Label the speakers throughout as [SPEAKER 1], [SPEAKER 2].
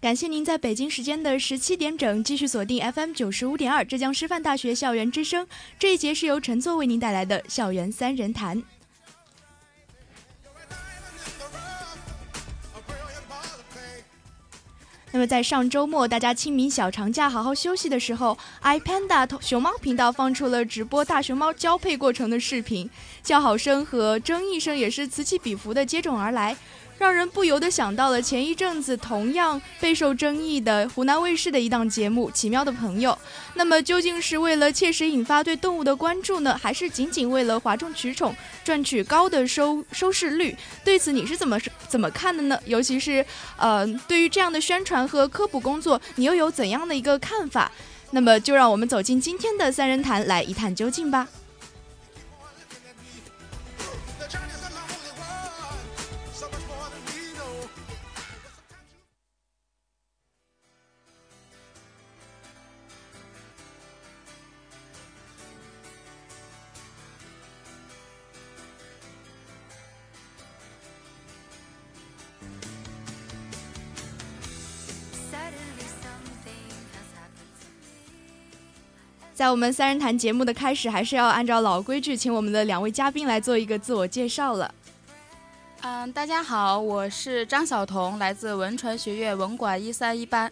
[SPEAKER 1] 感谢您在北京时间的十七点整继续锁定 FM 九十五点二浙江师范大学校园之声。这一节是由陈作为您带来的校园三人谈。那么在上周末大家清明小长假好好休息的时候，iPanda 熊猫频道放出了直播大熊猫交配过程的视频，叫好声和争议声也是此起彼伏的接踵而来。让人不由得想到了前一阵子同样备受争议的湖南卫视的一档节目《奇妙的朋友》。那么究竟是为了切实引发对动物的关注呢，还是仅仅为了哗众取宠，赚取高的收收视率？对此你是怎么怎么看的呢？尤其是呃，对于这样的宣传和科普工作，你又有怎样的一个看法？那么就让我们走进今天的三人谈，来一探究竟吧。在我们三人谈节目的开始，还是要按照老规矩，请我们的两位嘉宾来做一个自我介绍了。
[SPEAKER 2] 嗯，大家好，我是张晓彤，来自文传学院文管一三一班。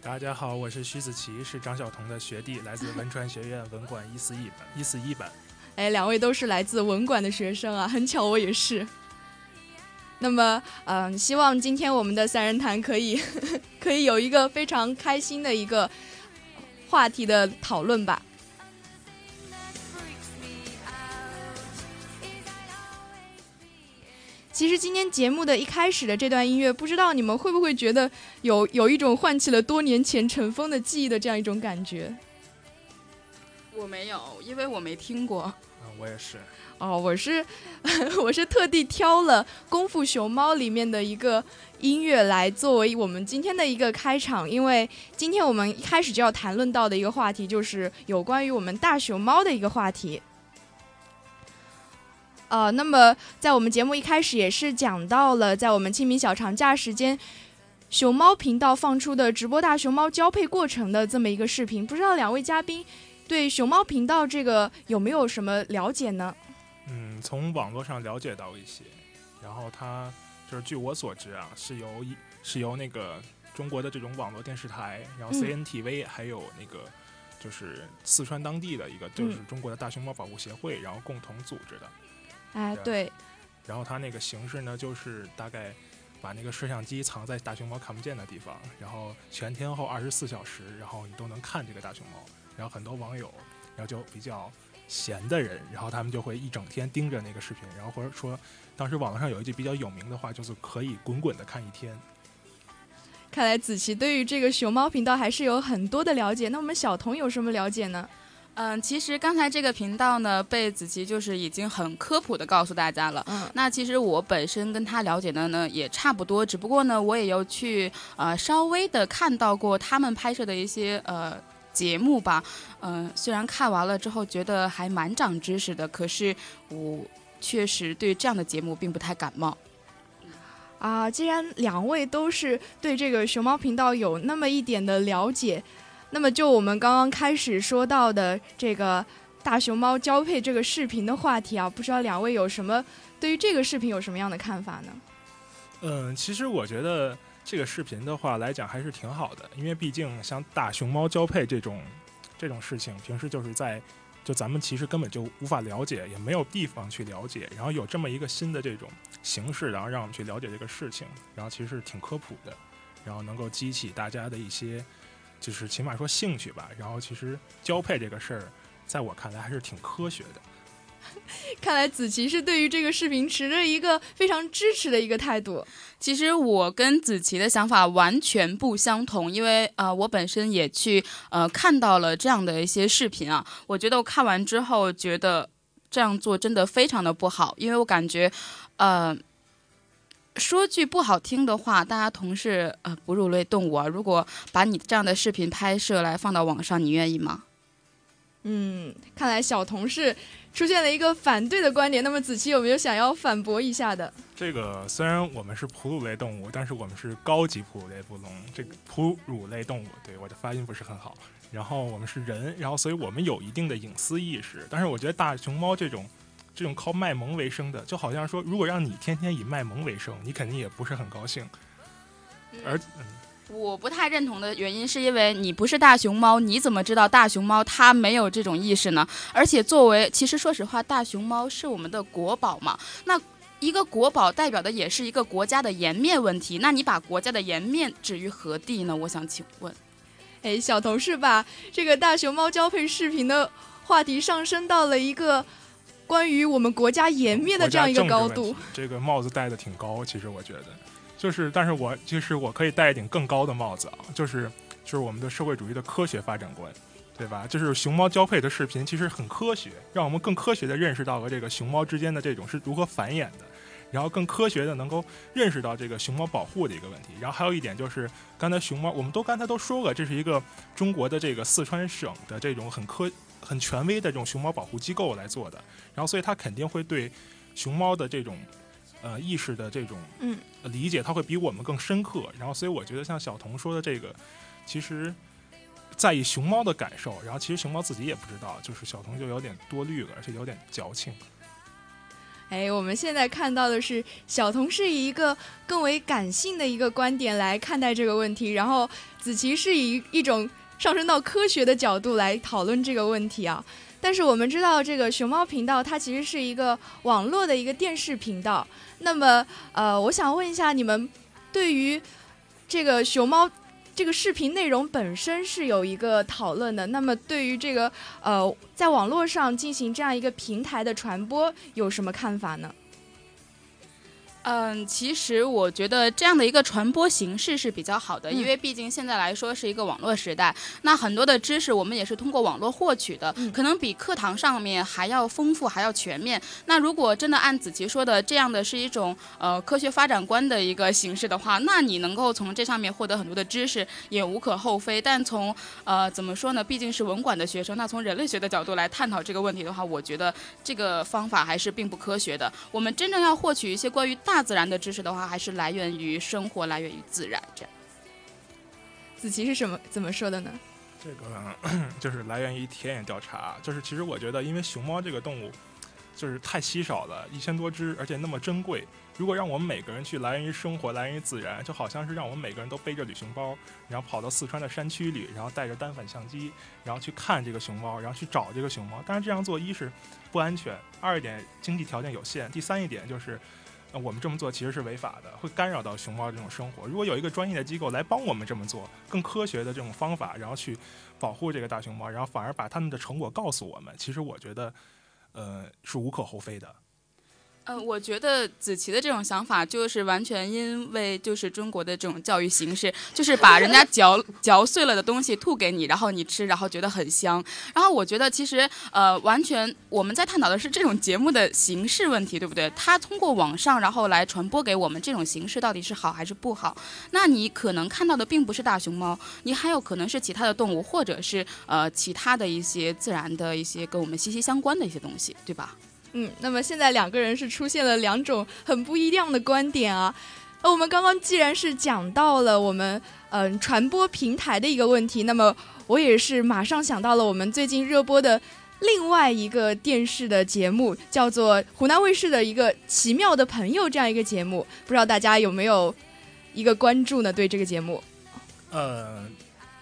[SPEAKER 3] 大家好，我是徐子淇，是张晓彤的学弟，来自文传学院文管一四一班 一四一班。
[SPEAKER 1] 哎，两位都是来自文管的学生啊，很巧，我也是。那么，嗯、希望今天我们的三人谈可以 可以有一个非常开心的一个话题的讨论吧。其实今天节目的一开始的这段音乐，不知道你们会不会觉得有有一种唤起了多年前尘封的记忆的这样一种感觉？
[SPEAKER 2] 我没有，因为我没听过。
[SPEAKER 3] 嗯，我也是。
[SPEAKER 1] 哦，我是 我是特地挑了《功夫熊猫》里面的一个音乐来作为我们今天的一个开场，因为今天我们一开始就要谈论到的一个话题就是有关于我们大熊猫的一个话题。呃，那么在我们节目一开始也是讲到了，在我们清明小长假时间，熊猫频道放出的直播大熊猫交配过程的这么一个视频，不知道两位嘉宾对熊猫频道这个有没有什么了解呢？
[SPEAKER 3] 嗯，从网络上了解到一些，然后它就是据我所知啊，是由一是由那个中国的这种网络电视台，然后
[SPEAKER 1] 嗯
[SPEAKER 3] CNTV、还有那个就是四川当地的一个就是
[SPEAKER 1] 嗯
[SPEAKER 3] 中国的大熊猫保护协会，然后共同组织的。
[SPEAKER 1] 哎，
[SPEAKER 3] 对
[SPEAKER 1] 对，
[SPEAKER 3] 然后它那个形式呢，就是大概把那个摄像机藏在大熊猫看不见的地方，然后全天候二十四小时，然后你都能看这个大熊猫。然后很多网友，然后就比较闲的人，然后他们就会一整天盯着那个视频，然后或者说，当时网络上有一句比较有名的话，就是可以滚滚的看一天。
[SPEAKER 1] 看来子琪对于这个熊猫频道还是有很多的了解。那我们小童有什么了解呢？
[SPEAKER 2] 嗯，其实刚才这个频道呢，被子琪就是已经很科普的告诉大家了。
[SPEAKER 1] 嗯，
[SPEAKER 2] 那其实我本身跟他了解的呢也差不多，只不过呢，我也有去呃稍微的看到过他们拍摄的一些呃节目吧。嗯、虽然看完了之后觉得还蛮长知识的，可是我确实对这样的节目并不太感冒。
[SPEAKER 1] 啊，既然两位都是对这个熊猫频道有那么一点的了解，那么就我们刚刚开始说到的这个大熊猫交配这个视频的话题啊，不知道两位有什么对于这个视频有什么样的看法呢？
[SPEAKER 3] 嗯，其实我觉得这个视频的话来讲还是挺好的，因为毕竟像大熊猫交配这种这种事情，平时就是在就咱们其实根本就无法了解，也没有地方去了解，然后有这么一个新的这种形式，然后让我们去了解这个事情，然后其实挺科普的，然后能够激起大家的一些就是起码说兴趣吧，然后其实交配这个事儿，在我看来还是挺科学的。
[SPEAKER 1] 看来子琪是对于这个视频持着一个非常支持的一个态度。
[SPEAKER 2] 其实我跟子琪的想法完全不相同，因为呃，我本身也去呃看到了这样的一些视频啊，我觉得我看完之后觉得这样做真的非常的不好，因为我感觉呃。说句不好听的话，大家同是呃哺乳类动物啊，如果把你这样的视频拍摄来放到网上，你愿意吗？
[SPEAKER 1] 嗯，看来小同事出现了一个反对的观点。那么子琪有没有想要反驳一下的？
[SPEAKER 3] 这个虽然我们是哺乳类动物，但是我们是高级哺乳类不龙，这个哺乳类动物，对我的发音不是很好。然后我们是人，然后所以我们有一定的隐私意识。但是我觉得大熊猫这种这种靠卖萌为生的，就好像说，如果让你天天以卖萌为生，你肯定也不是很高兴。而嗯
[SPEAKER 2] 我不太认同的原因是因为你不是大熊猫，你怎么知道大熊猫它没有这种意识呢？而且作为，其实说实话，大熊猫是我们的国宝嘛，那。一个国宝代表的也是一个国家的颜面问题，那你把国家的颜面置于何地呢？我想请问，
[SPEAKER 1] 哎，小同事把这个大熊猫交配视频的话题上升到了一个关于我们国家颜面的这样一个高度。
[SPEAKER 3] 这个帽子戴的挺高，其实我觉得，就是，但是我其实我可以戴一顶更高的帽子啊，就是就是我们的社会主义的科学发展观。对吧？就是熊猫交配的视频其实很科学，让我们更科学的认识到了这个熊猫之间的这种是如何繁衍的，然后更科学的能够认识到这个熊猫保护的一个问题。然后还有一点就是，刚才熊猫我们都刚才都说了，这是一个中国的这个四川省的这种很科很权威的这种熊猫保护机构来做的，然后所以它肯定会对熊猫的这种呃意识的这种
[SPEAKER 1] 嗯
[SPEAKER 3] 呃理解，它会比我们更深刻。然后所以我觉得像小童说的这个，其实。在意熊猫的感受，然后其实熊猫自己也不知道，就是小童就有点多虑了，而且有点矫情。
[SPEAKER 1] 哎，我们现在看到的是小童是以一个更为感性的一个观点来看待这个问题，然后子琪是以一种上升到科学的角度来讨论这个问题啊。但是我们知道，这个熊猫频道它其实是一个网络的一个电视频道。那么，呃，我想问一下，你们对于这个熊猫这个视频内容本身是有一个讨论的。那么，对于这个呃，在网络上进行这样一个平台的传播，有什么看法呢？
[SPEAKER 2] 嗯，其实我觉得这样的一个传播形式是比较好的，
[SPEAKER 1] 嗯
[SPEAKER 2] 因为毕竟现在来说是一个网络时代，那很多的知识我们也是通过网络获取的，
[SPEAKER 1] 嗯
[SPEAKER 2] 可能比课堂上面还要丰富，还要全面。那如果真的按子琪说的这样的是一种呃科学发展观的一个形式的话，那你能够从这上面获得很多的知识也无可厚非。但从呃怎么说呢，毕竟是文管的学生，那从人类学的角度来探讨这个问题的话，我觉得这个方法还是并不科学的。我们真正要获取一些关于大大自然的知识的话，还是来源于生活，来源于自然。这样，
[SPEAKER 1] 子琪是什么怎么说的呢？
[SPEAKER 3] 这个 就是来源于田野调查，就是其实我觉得，因为熊猫这个动物就是太稀少了，一千多只，而且那么珍贵。如果让我们每个人去来源于生活、来源于自然，就好像是让我们每个人都背着旅行包，然后跑到四川的山区里，然后带着单反相机，然后去看这个熊猫，然后去找这个熊猫。但是这样做，一是不安全，二一点经济条件有限，第三一点就是。那，我们这么做其实是违法的，会干扰到熊猫这种生活。如果有一个专业的机构来帮我们这么做，更科学的这种方法，然后去保护这个大熊猫，然后反而把他们的成果告诉我们，其实我觉得，呃，是无可厚非的。
[SPEAKER 2] 嗯，我觉得子琪的这种想法就是完全因为就是中国的这种教育形式，就是把人家嚼 嚼碎了的东西吐给你，然后你吃，然后觉得很香。然后我觉得其实呃，完全我们在探讨的是这种节目的形式问题，对不对？它通过网上然后来传播给我们，这种形式到底是好还是不好？那你可能看到的并不是大熊猫，你还有可能是其他的动物，或者是呃其他的一些自然的一些跟我们息息相关的一些东西，对吧？
[SPEAKER 1] 嗯，那么现在两个人是出现了两种很不一样的观点啊。那我们刚刚既然是讲到了我们嗯、传播平台的一个问题，那么我也是马上想到了我们最近热播的另外一个电视的节目，叫做湖南卫视的一个《奇妙的朋友》这样一个节目，不知道大家有没有一个关注呢？对这个节目，
[SPEAKER 3] 呃，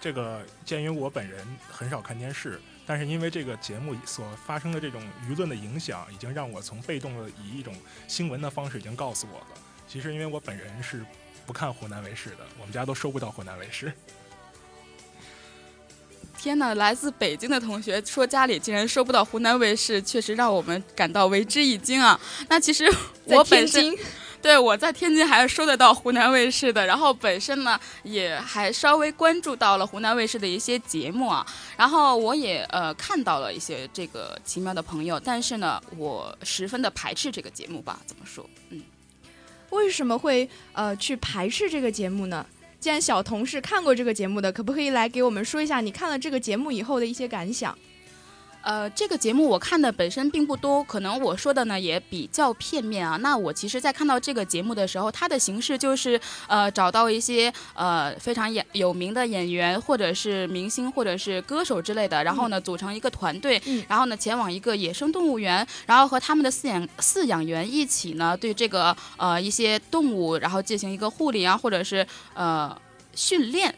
[SPEAKER 3] 这个鉴于我本人很少看电视，但是因为这个节目所发生的这种舆论的影响，已经让我从被动的以一种新闻的方式已经告诉我了。其实因为我本人是不看湖南卫视的，我们家都收不到湖南卫视。
[SPEAKER 2] 天呐，来自北京的同学说家里竟然收不到湖南卫视，确实让我们感到为之一惊啊！那其实我本身对我在天津还是收得到湖南卫视的，然后本身呢也还稍微关注到了湖南卫视的一些节目啊，然后我也呃看到了一些这个奇妙的朋友，但是呢我十分的排斥这个节目吧，怎么说？嗯。
[SPEAKER 1] 为什么会呃去排斥这个节目呢？既然小童是看过这个节目的，可不可以来给我们说一下你看了这个节目以后的一些感想？
[SPEAKER 2] 呃，这个节目我看的本身并不多，可能我说的呢也比较片面啊。那我其实，在看到这个节目的时候，它的形式就是呃，找到一些呃非常演有名的演员，或者是明星，或者是歌手之类的，然后呢组成一个团队，
[SPEAKER 1] 嗯
[SPEAKER 2] 然后呢前往一个野生动物园，然后和他们的饲养饲养员一起呢对这个呃一些动物，然后进行一个护理啊，或者是呃训练。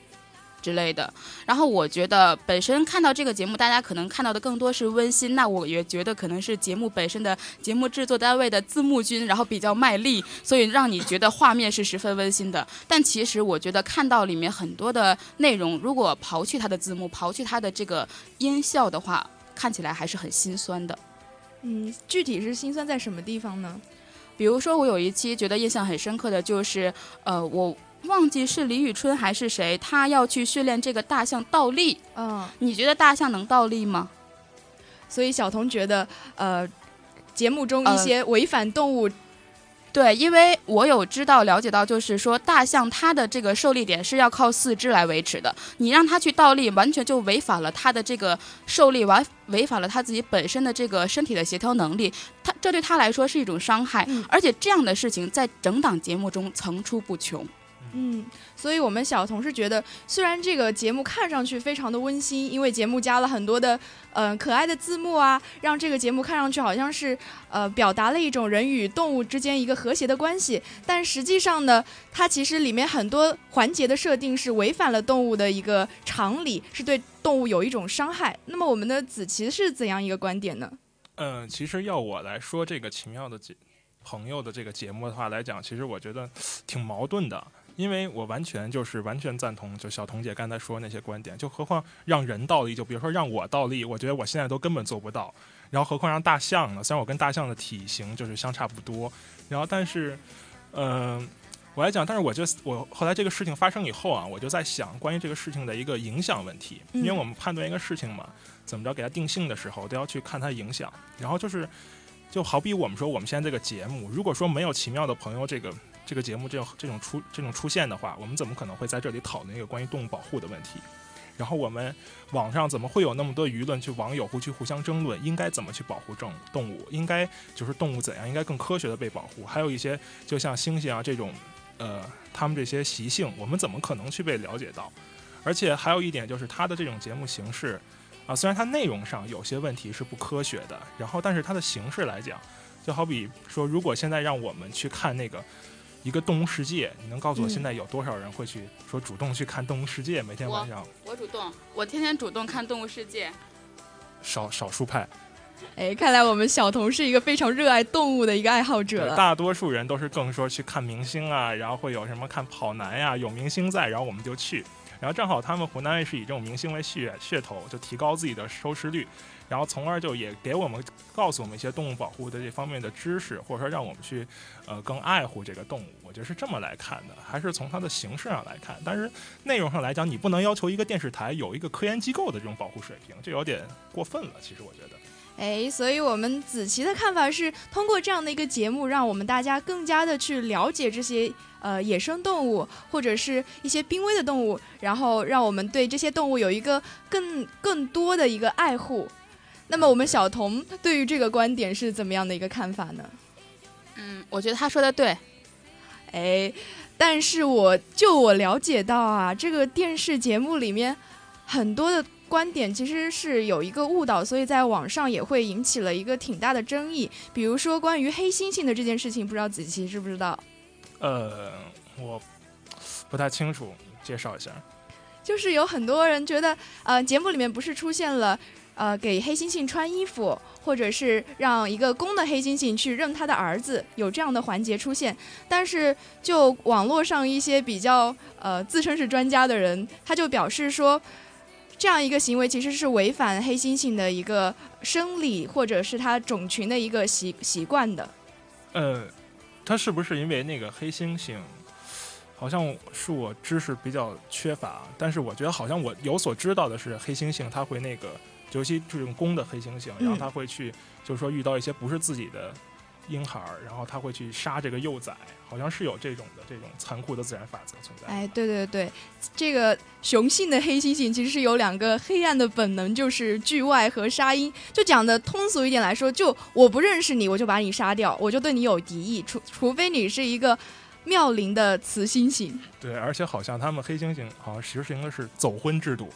[SPEAKER 2] 之类的，然后我觉得本身看到这个节目，大家可能看到的更多是温馨，那我也觉得可能是节目本身的节目制作单位的字幕君，然后比较卖力，所以让你觉得画面是十分温馨的。但其实我觉得看到里面很多的内容，如果刨去它的字幕，刨去它的这个音效的话，看起来还是很心酸的。
[SPEAKER 1] 嗯，具体是心酸在什么地方呢？
[SPEAKER 2] 比如说，我有一期觉得印象很深刻的就是，呃，我忘记是李宇春还是谁，他要去训练这个大象倒立。
[SPEAKER 1] 嗯，
[SPEAKER 2] 你觉得大象能倒立吗？
[SPEAKER 1] 所以小童觉得，呃，节目中一
[SPEAKER 2] 呃
[SPEAKER 1] 些违反动物，
[SPEAKER 2] 对，因为我有知道了解到，就是说大象它的这个受力点是要靠四肢来维持的，你让它去倒立，完全就违反了它的这个受力，完违反了它自己本身的这个身体的协调能力，它这对它来说是一种伤害，
[SPEAKER 1] 嗯
[SPEAKER 2] 而且这样的事情在整档节目中层出不穷。
[SPEAKER 1] 嗯，所以我们小童是觉得，虽然这个节目看上去非常的温馨，因为节目加了很多的呃可爱的字幕啊，让这个节目看上去好像是呃表达了一种人与动物之间一个和谐的关系，但实际上呢，它其实里面很多环节的设定是违反了动物的一个常理，是对动物有一种伤害。那么我们的子琪是怎样一个观点呢？
[SPEAKER 3] 嗯，其实要我来说这个奇妙的节朋友的这个节目的话来讲，其实我觉得挺矛盾的，因为我完全就是完全赞同就小彤姐刚才说的那些观点，就何况让人倒立，就比如说让我倒立，我觉得我现在都根本做不到，然后何况让大象呢？虽然我跟大象的体型就是相差不多，然后但是，嗯、我来讲，但是我就我后来这个事情发生以后啊，我就在想关于这个事情的一个影响问题，因为
[SPEAKER 1] 嗯
[SPEAKER 3] 我们判断一个事情嘛，怎么着给它定性的时候，都要去看它影响。然后就是，就好比我们说我们现在这个节目，如果说没有奇妙的朋友这个这个节目这种这种出这种出现的话，我们怎么可能会在这里讨论一个关于动物保护的问题？然后我们网上怎么会有那么多舆论去网友会去互相争论，应该怎么去保护动动物？应该就是动物怎样应该更科学的被保护？还有一些就像猩猩啊这种，呃，他们这些习性，我们怎么可能去被了解到？而且还有一点就是它的这种节目形式，啊，虽然它内容上有些问题是不科学的，然后但是它的形式来讲，就好比说，如果现在让我们去看那个一个动物世界，你能告诉我
[SPEAKER 1] 嗯
[SPEAKER 3] 现在有多少人会去说主动去看动物世界？每天晚上
[SPEAKER 2] 我主动，我天天主动看《动物世界》。
[SPEAKER 3] 少少数派，
[SPEAKER 1] 哎，看来我们小童是一个非常热爱动物的一个爱好者了。
[SPEAKER 3] 大多数人都是更说去看明星啊，然后会有什么看跑男呀、有明星在，然后我们就去。然后正好他们湖南卫视以这种明星为噱噱头，就提高自己的收视率，然后从而就也给我们告诉我们一些动物保护的这方面的知识，或者说让我们去呃更爱护这个动物。我觉得是这么来看的，还是从它的形式上来看。但是内容上来讲，你不能要求一个电视台有一个科研机构的这种保护水平，这有点过分了。其实我觉得。
[SPEAKER 1] 哎，所以我们子琪的看法是，通过这样的一个节目，让我们大家更加的去了解这些呃野生动物或者是一些濒危的动物，然后让我们对这些动物有一个更更多的一个爱护。那么我们小童对于这个观点是怎么样的一个看法呢？
[SPEAKER 2] 嗯，我觉得他说的对。
[SPEAKER 1] 哎，但是我就我了解到啊，这个电视节目里面很多的观点其实是有一个误导，所以在网上也会引起了一个挺大的争议。比如说关于黑猩猩的这件事情，不知道子琪知不知道？
[SPEAKER 3] 呃，我不太清楚，介绍一下。
[SPEAKER 1] 就是有很多人觉得，呃，节目里面不是出现了。呃，给黑猩猩穿衣服，或者是让一个公的黑猩猩去认他的儿子，有这样的环节出现。但是，就网络上一些比较呃自称是专家的人，他就表示说，这样一个行为其实是违反黑猩猩的一个生理或者是它种群的一个习习惯的。
[SPEAKER 3] 呃，他是不是因为那个黑猩猩？好像是我知识比较缺乏，但是我觉得好像我有所知道的是，黑猩猩它会那个，尤其这种公的黑猩猩，然后它会去，就是说遇到一些不是自己的婴孩儿，然后他会去杀这个幼崽，好像是有这种的这种残酷的自然法则存在。
[SPEAKER 1] 哎，对对对，这个雄性的黑猩猩其实是有两个黑暗的本能，就是聚外和杀婴。就讲的通俗一点来说，就我不认识你，我就把你杀掉，我就对你有敌意，除除非你是一个妙龄的雌猩猩。
[SPEAKER 3] 对，而且好像他们黑猩猩好像实行的是走婚制度，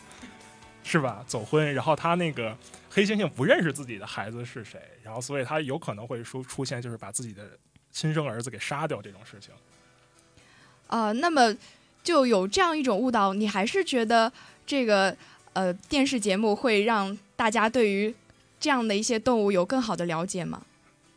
[SPEAKER 3] 是吧？走婚，然后他那个黑猩猩不认识自己的孩子是谁，然后所以他有可能会出出现就是把自己的亲生儿子给杀掉这种事情。
[SPEAKER 1] 啊、那么就有这样一种误导，你还是觉得这个呃电视节目会让大家对于这样的一些动物有更好的了解吗？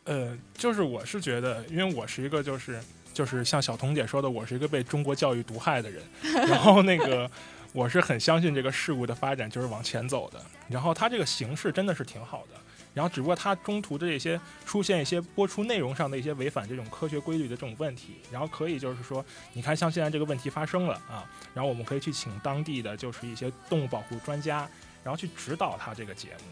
[SPEAKER 3] 呃，就是我是觉得，因为我是一个就是就是像小彤姐说的，我是一个被中国教育毒害的人，然后那个我是很相信这个事物的发展就是往前走的，然后它这个形式真的是挺好的，然后只不过它中途的这些出现一些播出内容上的一些违反这种科学规律的这种问题，然后可以就是说，你看像现在这个问题发生了啊，然后我们可以去请当地的就是一些动物保护专家，然后去指导他这个节目。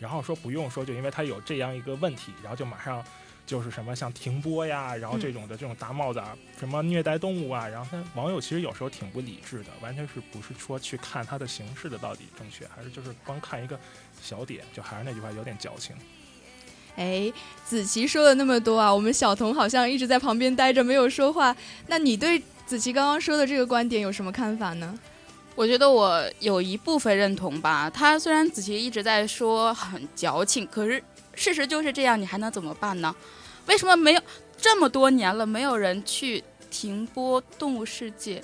[SPEAKER 3] 然后说不用说，就因为它有这样一个问题，然后就马上就是什么像停播呀，然后这种的这种大帽子啊，什么虐待动物啊，然后他网友其实有时候挺不理智的，完全是不是说去看它的形式的到底正确，还是就是光看一个小点，就还是那句话，有点矫情。
[SPEAKER 1] 哎，子琪说了那么多啊，我们小童好像一直在旁边待着没有说话。那你对子琪刚刚说的这个观点有什么看法呢？
[SPEAKER 2] 我觉得我有一部分认同吧。他虽然子琪一直在说很矫情，可是事实就是这样，你还能怎么办呢？为什么没有这么多年了，没有人去停播《动物世界》？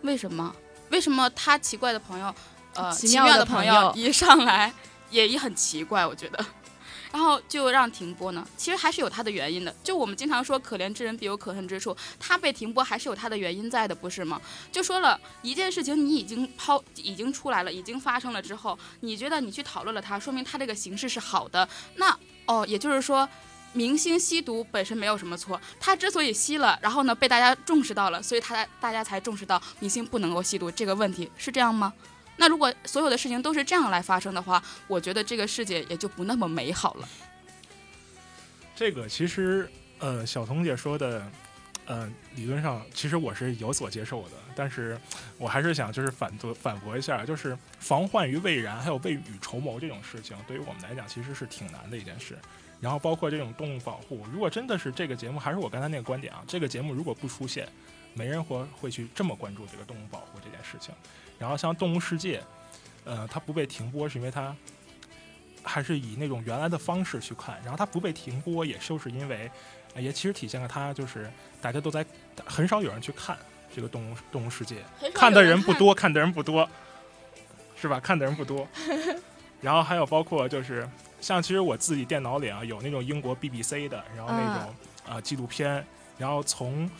[SPEAKER 2] 为什么？为什么他奇怪的朋友，呃，
[SPEAKER 1] 奇妙的
[SPEAKER 2] 朋
[SPEAKER 1] 友
[SPEAKER 2] 一上来也也很奇怪，我觉得。然后就让停播呢？其实还是有他的原因的。就我们经常说可怜之人必有可恨之处，他被停播还是有他的原因在的，不是吗？就说了一件事情，你已经抛，已经出来了，已经发生了之后，你觉得你去讨论了它，说明它这个形式是好的。那哦，也就是说，明星吸毒本身没有什么错，他之所以吸了，然后呢被大家重视到了，所以他大家才重视到明星不能够吸毒这个问题，是这样吗？那如果所有的事情都是这样来发生的话，我觉得这个世界也就不那么美好了。
[SPEAKER 3] 这个其实，呃，小彤姐说的，呃，理论上其实我是有所接受的，但是我还是想就是反驳反驳一下，就是防患于未然，还有未雨绸缪这种事情，对于我们来讲其实是挺难的一件事。然后包括这种动物保护，如果真的是这个节目，还是我刚才那个观点啊，这个节目如果不出现，没人会会去这么关注这个动物保护这件事情。然后像《动物世界》，呃，它不被停播是因为它 还是以那种原来的方式去看，然后它不被停播，也就是因为，也其实体现了它就是大家都在很少有人去看这个动物动物世界，看的人不多，看的人不多，是吧？看的人不多。然后还有包括就是像其实我自己电脑里啊有那种英国 BBC 的，然后那种啊、呃纪录片，然后从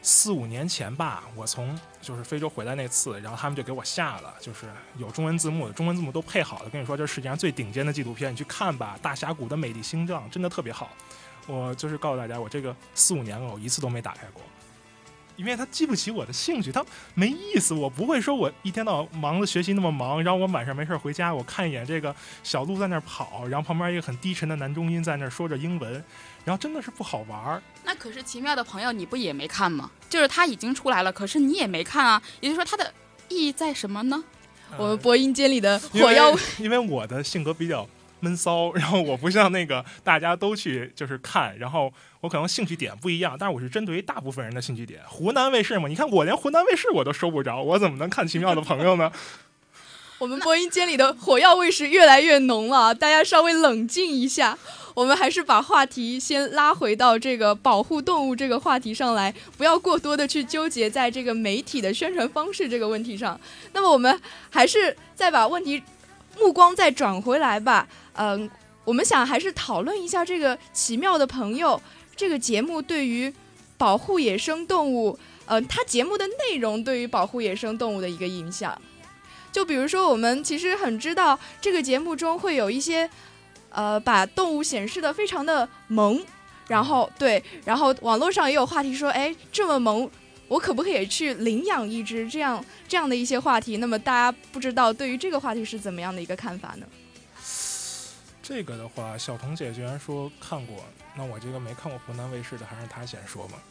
[SPEAKER 3] 四五年前吧，我从就是非洲回来那次，然后他们就给我下了，就是有中文字幕的，中文字幕都配好了。跟你说，这是世界上最顶尖的纪录片，你去看吧，《大峡谷的美丽心脏》真的特别好。我就是告诉大家，我这个四五年了，我一次都没打开过，因为它激不起我的兴趣，它没意思。我不会说我一天到晚忙着学习那么忙，然后我晚上没事儿回家，我看一眼这个小鹿在那儿跑，然后旁边一个很低沉的男中音在那儿说着英文，然后真的是不好玩儿。
[SPEAKER 2] 那可是奇妙的朋友，你不也没看吗？就是他已经出来了，可是你也没看啊。也就是说，它的意义在什么呢？
[SPEAKER 1] 我们
[SPEAKER 3] 呃
[SPEAKER 1] 播音间里的火药
[SPEAKER 3] 因为我的性格比较闷骚，然后我不像那个大家都去就是看，然后我可能兴趣点不一样，但是我是针对于大部分人的兴趣点。湖南卫视嘛，你看我连湖南卫视我都收不着，我怎么能看奇妙的朋友呢？
[SPEAKER 1] 我们播音间里的火药味是越来越浓了，大家稍微冷静一下。我们还是把话题先拉回到这个保护动物这个话题上来，不要过多的去纠结在这个媒体的宣传方式这个问题上。那么我们还是再把问题目光再转回来吧。嗯，我们想还是讨论一下这个奇妙的朋友这个节目对于保护野生动物，嗯，它节目的内容对于保护野生动物的一个影响。就比如说，我们其实很知道这个节目中会有一些，呃，把动物显示的非常的萌，然后对，然后网络上也有话题说，哎，这么萌，我可不可以去领养一只？这样这样的一些话题，那么大家不知道对于这个话题是怎么样的一个看法呢？
[SPEAKER 3] 这个的话，小彤姐居然说看过，那我这个没看过湖南卫视的，还是她先说吧。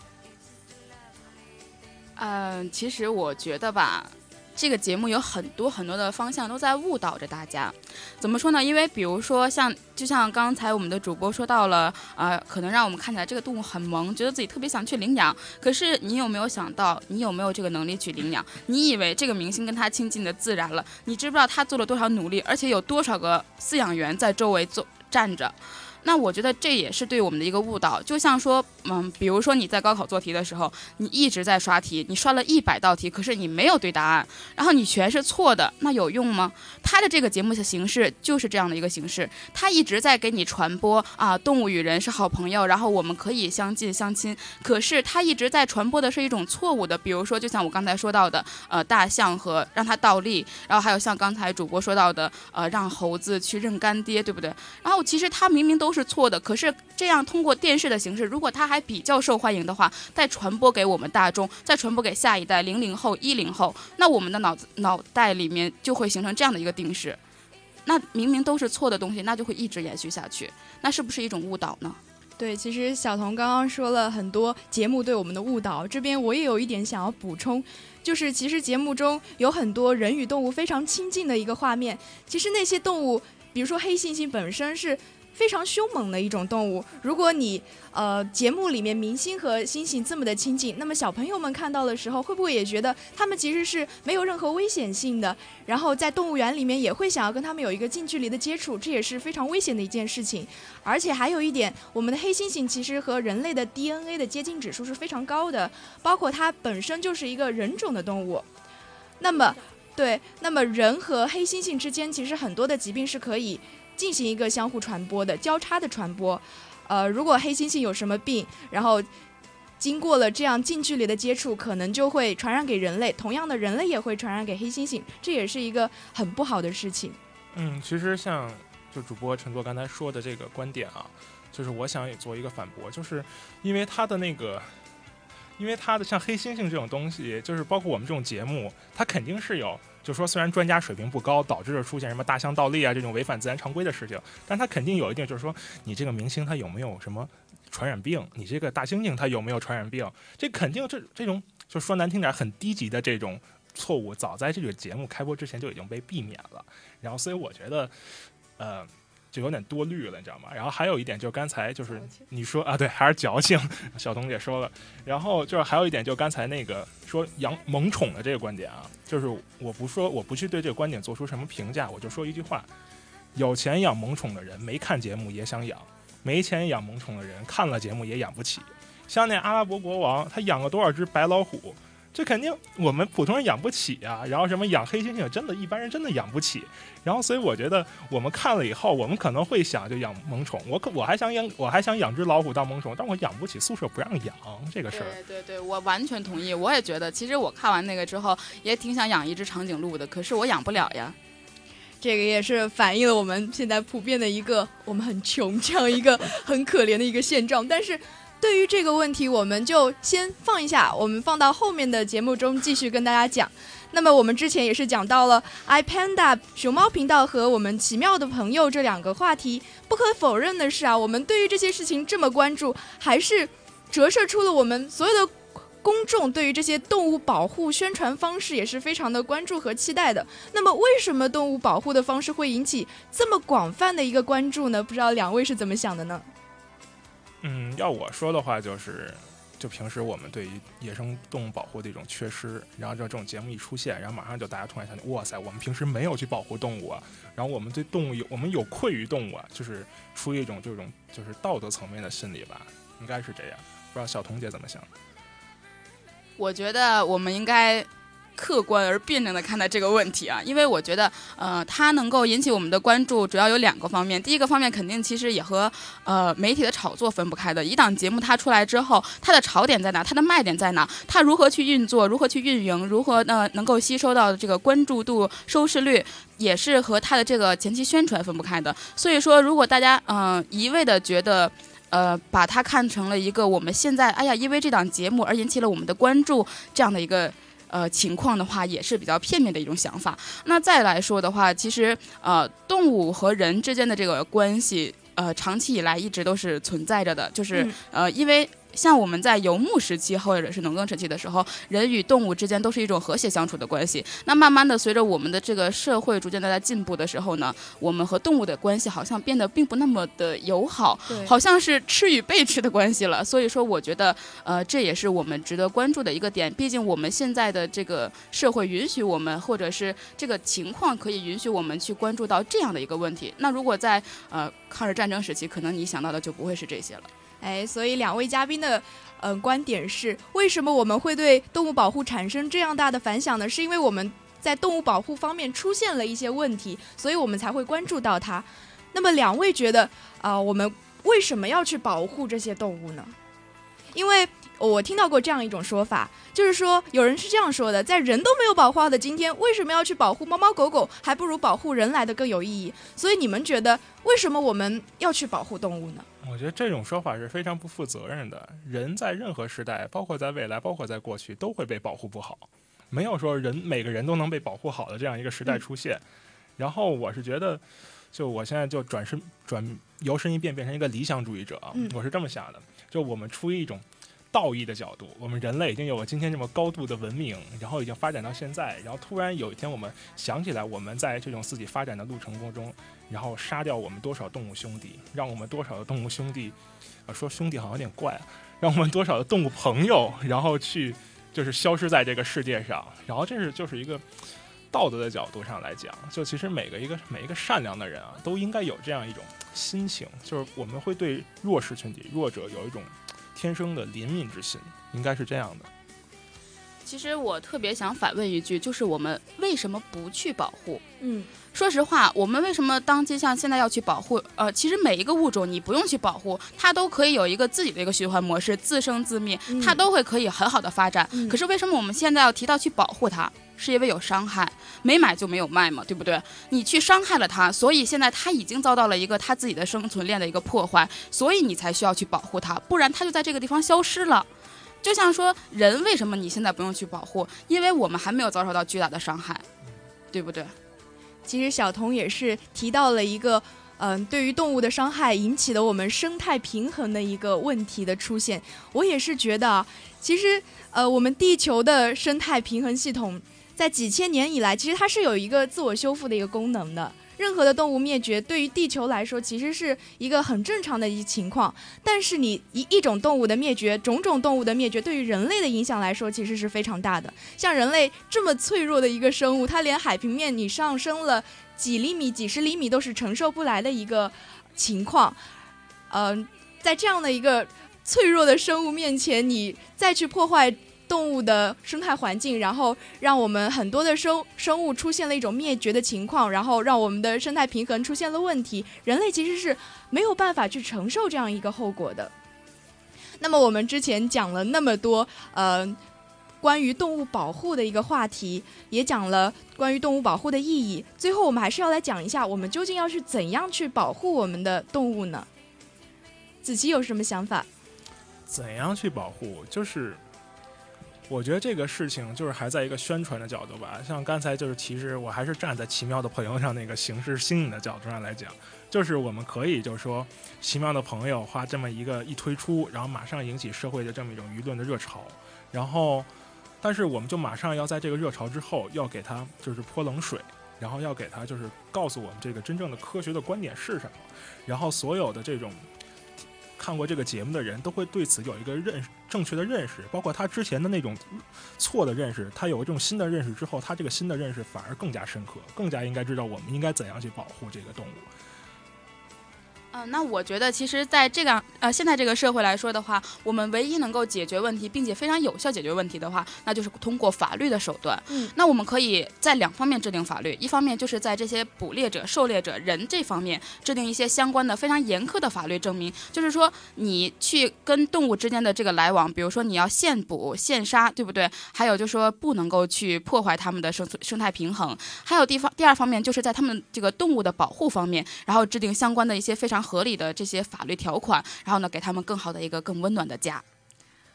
[SPEAKER 2] 嗯、其实我觉得吧，这个节目有很多很多的方向都在误导着大家。怎么说呢？因为比如说像，就像刚才我们的主播说到了，呃，可能让我们看起来这个动物很萌，觉得自己特别想去领养。可是你有没有想到，你有没有这个能力去领养？你以为这个明星跟他亲近的自然了？你知不知道他做了多少努力，而且有多少个饲养员在周围坐站着？那我觉得这也是对我们的一个误导，就像说，嗯，比如说你在高考做题的时候，你一直在刷题，你刷了一百道题，可是你没有对答案，然后你全是错的，那有用吗？他的这个节目的形式就是这样的一个形式，他一直在给你传播啊，动物与人是好朋友，然后我们可以相近相亲，可是他一直在传播的是一种错误的，比如说就像我刚才说到的，呃，大象和让它倒立，然后还有像刚才主播说到的，呃，让猴子去认干爹，对不对？然后其实它明明都都是错的，可是这样通过电视的形式，如果它还比较受欢迎的话，再传播给我们大众，再传播给下一代零零后、一零后，那我们的脑子脑袋里面就会形成这样的一个定式。那明明都是错的东西，那就会一直延续下去，那是不是一种误导呢？
[SPEAKER 1] 对，其实小童刚刚说了很多节目对我们的误导，这边我也有一点想要补充，就是其实节目中有很多人与动物非常亲近的一个画面，其实那些动物，比如说黑猩猩本身是。非常凶猛的一种动物。如果你呃节目里面明星和猩猩这么的亲近，那么小朋友们看到的时候，会不会也觉得他们其实是没有任何危险性的？然后在动物园里面也会想要跟他们有一个近距离的接触，这也是非常危险的一件事情。而且还有一点，我们的黑猩猩其实和人类的 DNA 的接近指数是非常高的，包括它本身就是一个人种的动物。那么，对，那么人和黑猩猩之间其实很多的疾病是可以进行一个相互传播的交叉的传播。呃，如果黑猩猩有什么病，然后经过了这样近距离的接触，可能就会传染给人类。同样的，人类也会传染给黑猩猩，这也是一个很不好的事情。
[SPEAKER 3] 嗯，其实像就主播陈作刚才说的这个观点啊，就是我想也做一个反驳，就是因为他的那个，因为他的像黑猩猩这种东西，就是包括我们这种节目，它肯定是有，就说虽然专家水平不高，导致了出现什么大象倒立啊这种违反自然常规的事情，但它肯定有一定，就是说你这个明星他有没有什么传染病，你这个大猩猩他有没有传染病，这肯定这这种就说难听点很低级的这种错误，早在这个节目开播之前就已经被避免了。然后，所以我觉得，呃，就有点多虑了，你知道吗？然后还有一点就是刚才就是你说啊，对，还是矫情，小彤姐说了。然后就是还有一点，就刚才那个说养萌宠的这个观点啊，就是我不说我不去对这个观点做出什么评价，我就说一句话：有钱养萌宠的人没看节目也想养，没钱养萌宠的人看了节目也养不起。像那阿拉伯国王，他养了多少只白老虎？这肯定我们普通人养不起啊。然后什么养黑猩猩，真的一般人真的养不起。然后所以我觉得我们看了以后，我们可能会想就养萌宠。我可我还想养，我还想养只老虎当萌宠，但我养不起，宿舍不让养这个事儿。
[SPEAKER 2] 对对对，我完全同意。我也觉得，其实我看完那个之后，也挺想养一只长颈鹿的，可是我养不了呀。
[SPEAKER 1] 这个也是反映了我们现在普遍的一个我们很穷这样一个很可怜的一个现状。但是对于这个问题，我们就先放一下，我们放到后面的节目中继续跟大家讲。那么我们之前也是讲到了 iPanda 熊猫频道和我们奇妙的朋友这两个话题。不可否认的是啊，我们对于这些事情这么关注，还是折射出了我们所有的公众对于这些动物保护宣传方式也是非常的关注和期待的。那么为什么动物保护的方式会引起这么广泛的一个关注呢？不知道两位是怎么想的呢？
[SPEAKER 3] 嗯，要我说的话，就是就平时我们对于野生动物保护的一种缺失，然后这这种节目一出现，然后马上就大家突然想起，哇塞，我们平时没有去保护动物啊，然后我们对动物有我们有愧于动物啊，就是出于一种这种就是道德层面的心理吧，应该是这样。不知道小彤姐怎么想？
[SPEAKER 2] 我觉得我们应该客观而辩证的看待这个问题啊，因为我觉得，呃，它能够引起我们的关注，主要有两个方面。第一个方面肯定其实也和呃媒体的炒作分不开的。一档节目它出来之后，它的槽点在哪？它的卖点在哪？它如何去运作？如何去运营？如何呢能够吸收到这个关注度、收视率？也是和它的这个前期宣传分不开的。所以说，如果大家嗯、呃一味的觉得。呃，把它看成了一个我们现在，哎呀，因为这档节目而引起了我们的关注这样的一个呃情况的话，也是比较片面的一种想法。那再来说的话，其实呃动物和人之间的这个关系，呃长期以来一直都是存在着的，就是、
[SPEAKER 1] 嗯
[SPEAKER 2] 呃因为。像我们在游牧时期或者是农耕时期的时候，人与动物之间都是一种和谐相处的关系。那慢慢的，随着我们的这个社会逐渐的在进步的时候呢，我们和动物的关系好像变得并不那么的友好，好像是吃与被吃的关系了。所以说，我觉得，呃，这也是我们值得关注的一个点。毕竟我们现在的这个社会允许我们，或者是这个情况可以允许我们去关注到这样的一个问题。那如果在呃抗日战争时期，可能你想到的就不会是这些了。
[SPEAKER 1] 哎，所以两位嘉宾的嗯、观点是，为什么我们会对动物保护产生这样大的反响呢？是因为我们在动物保护方面出现了一些问题，所以我们才会关注到它。那么两位觉得啊、我们为什么要去保护这些动物呢？因为我听到过这样一种说法，就是说有人是这样说的：在人都没有保护好的今天，为什么要去保护猫猫狗狗？还不如保护人来的更有意义。所以你们觉得，为什么我们要去保护动物呢？
[SPEAKER 3] 我觉得这种说法是非常不负责任的。人在任何时代，包括在未来，包括在过去，都会被保护不好，没有说人每个人都能被保护好的这样一个时代出现。然后我是觉得，就我现在就转身转摇身一变变成一个理想主义者我是这么想的，就我们出于一种。道义的角度，我们人类已经有了今天这么高度的文明，然后已经发展到现在，然后突然有一天我们想起来，我们在这种自己发展的路程当中，然后杀掉我们多少动物兄弟，让我们多少的动物兄弟，啊，说兄弟好像有点怪，让我们多少的动物朋友，然后去就是消失在这个世界上，然后这是就是一个道德的角度上来讲，就其实每个一个每一个善良的人啊，都应该有这样一种心情，就是我们会对弱势群体、弱者有一种天生的怜悯之心，应该是这样的。
[SPEAKER 2] 其实我特别想反问一句，就是我们为什么不去保护？
[SPEAKER 1] 嗯，
[SPEAKER 2] 说实话，我们为什么当今像现在要去保护？呃，其实每一个物种你不用去保护，它都可以有一个自己的一个循环模式，自生自灭，
[SPEAKER 1] 嗯
[SPEAKER 2] 它都会可以很好的发展。
[SPEAKER 1] 嗯
[SPEAKER 2] 可是为什么我们现在要提到去保护它？是因为有伤害，没买就没有卖嘛，对不对？你去伤害了它，所以现在它已经遭到了一个它自己的生存链的一个破坏，所以你才需要去保护它，不然它就在这个地方消失了。就像说人为什么你现在不用去保护？因为我们还没有遭受到巨大的伤害，对不对？
[SPEAKER 1] 其实小童也是提到了一个，嗯、对于动物的伤害引起了我们生态平衡的一个问题的出现。我也是觉得啊，其实呃，我们地球的生态平衡系统在几千年以来，其实它是有一个自我修复的一个功能的。任何的动物灭绝，对于地球来说，其实是一个很正常的一情况。但是你一一种动物的灭绝，种种动物的灭绝，对于人类的影响来说，其实是非常大的。像人类这么脆弱的一个生物，它连海平面你上升了几厘米、几十厘米都是承受不来的一个情况。嗯、在这样的一个脆弱的生物面前，你再去破坏动物的生态环境，然后让我们很多的生生物出现了一种灭绝的情况，然后让我们的生态平衡出现了问题，人类其实是没有办法去承受这样一个后果的。那么我们之前讲了那么多，呃，关于动物保护的一个话题，也讲了关于动物保护的意义。最后，我们还是要来讲一下，我们究竟要去怎样去保护我们的动物呢？子琪有什么想法？
[SPEAKER 3] 怎样去保护？就是我觉得这个事情就是还在一个宣传的角度吧。像刚才就是，其实我还是站在奇妙的朋友上那个形式新颖的角度上来讲，就是我们可以就是说，奇妙的朋友花这么一个一推出，然后马上引起社会的这么一种舆论的热潮，然后，但是我们就马上要在这个热潮之后要给它就是泼冷水。然后要给他就是告诉我们这个真正的科学的观点是什么，然后所有的这种看过这个节目的人都会对此有一个认识正确的认识，包括他之前的那种错的认识，他有这种新的认识之后，他这个新的认识反而更加深刻，更加应该知道我们应该怎样去保护这个动物。
[SPEAKER 2] 嗯、那我觉得其实在这个呃现在这个社会来说的话，我们唯一能够解决问题，并且非常有效解决问题的话，那就是通过法律的手段。
[SPEAKER 1] 嗯，
[SPEAKER 2] 那我们可以在两方面制定法律，一方面就是在这些捕猎者、狩猎者人这方面制定一些相关的非常严苛的法律证明，就是说你去跟动物之间的这个来往，比如说你要现捕、现杀，对不对？还有就是说不能够去破坏它们的生存生态平衡。还有地方第二方面就是在它们这个动物的保护方面，然后制定相关的一些非常合理的这些法律条款，然后呢给他们更好的一个更温暖的家。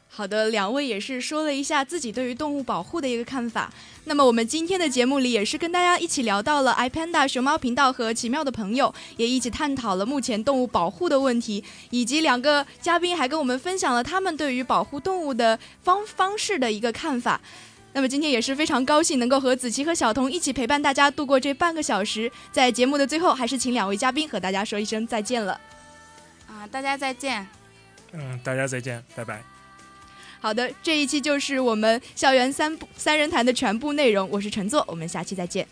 [SPEAKER 1] 好的，两位也是说了一下自己对于动物保护的一个看法。那么我们今天的节目里也是跟大家一起聊到了 iPanda 熊猫频道和奇妙的朋友，也一起探讨了目前动物保护的问题，以及两个嘉宾还跟我们分享了他们对于保护动物的方方式的一个看法。那么今天也是非常高兴能够和子琪和小童一起陪伴大家度过这半个小时。在节目的最后，还是请两位嘉宾和大家说一声再见了。
[SPEAKER 2] 啊，大家再见。
[SPEAKER 3] 嗯，大家再见，拜拜。
[SPEAKER 1] 好的，这一期就是我们校园三部三人谈的全部内容。我是陈作，我们下期再见。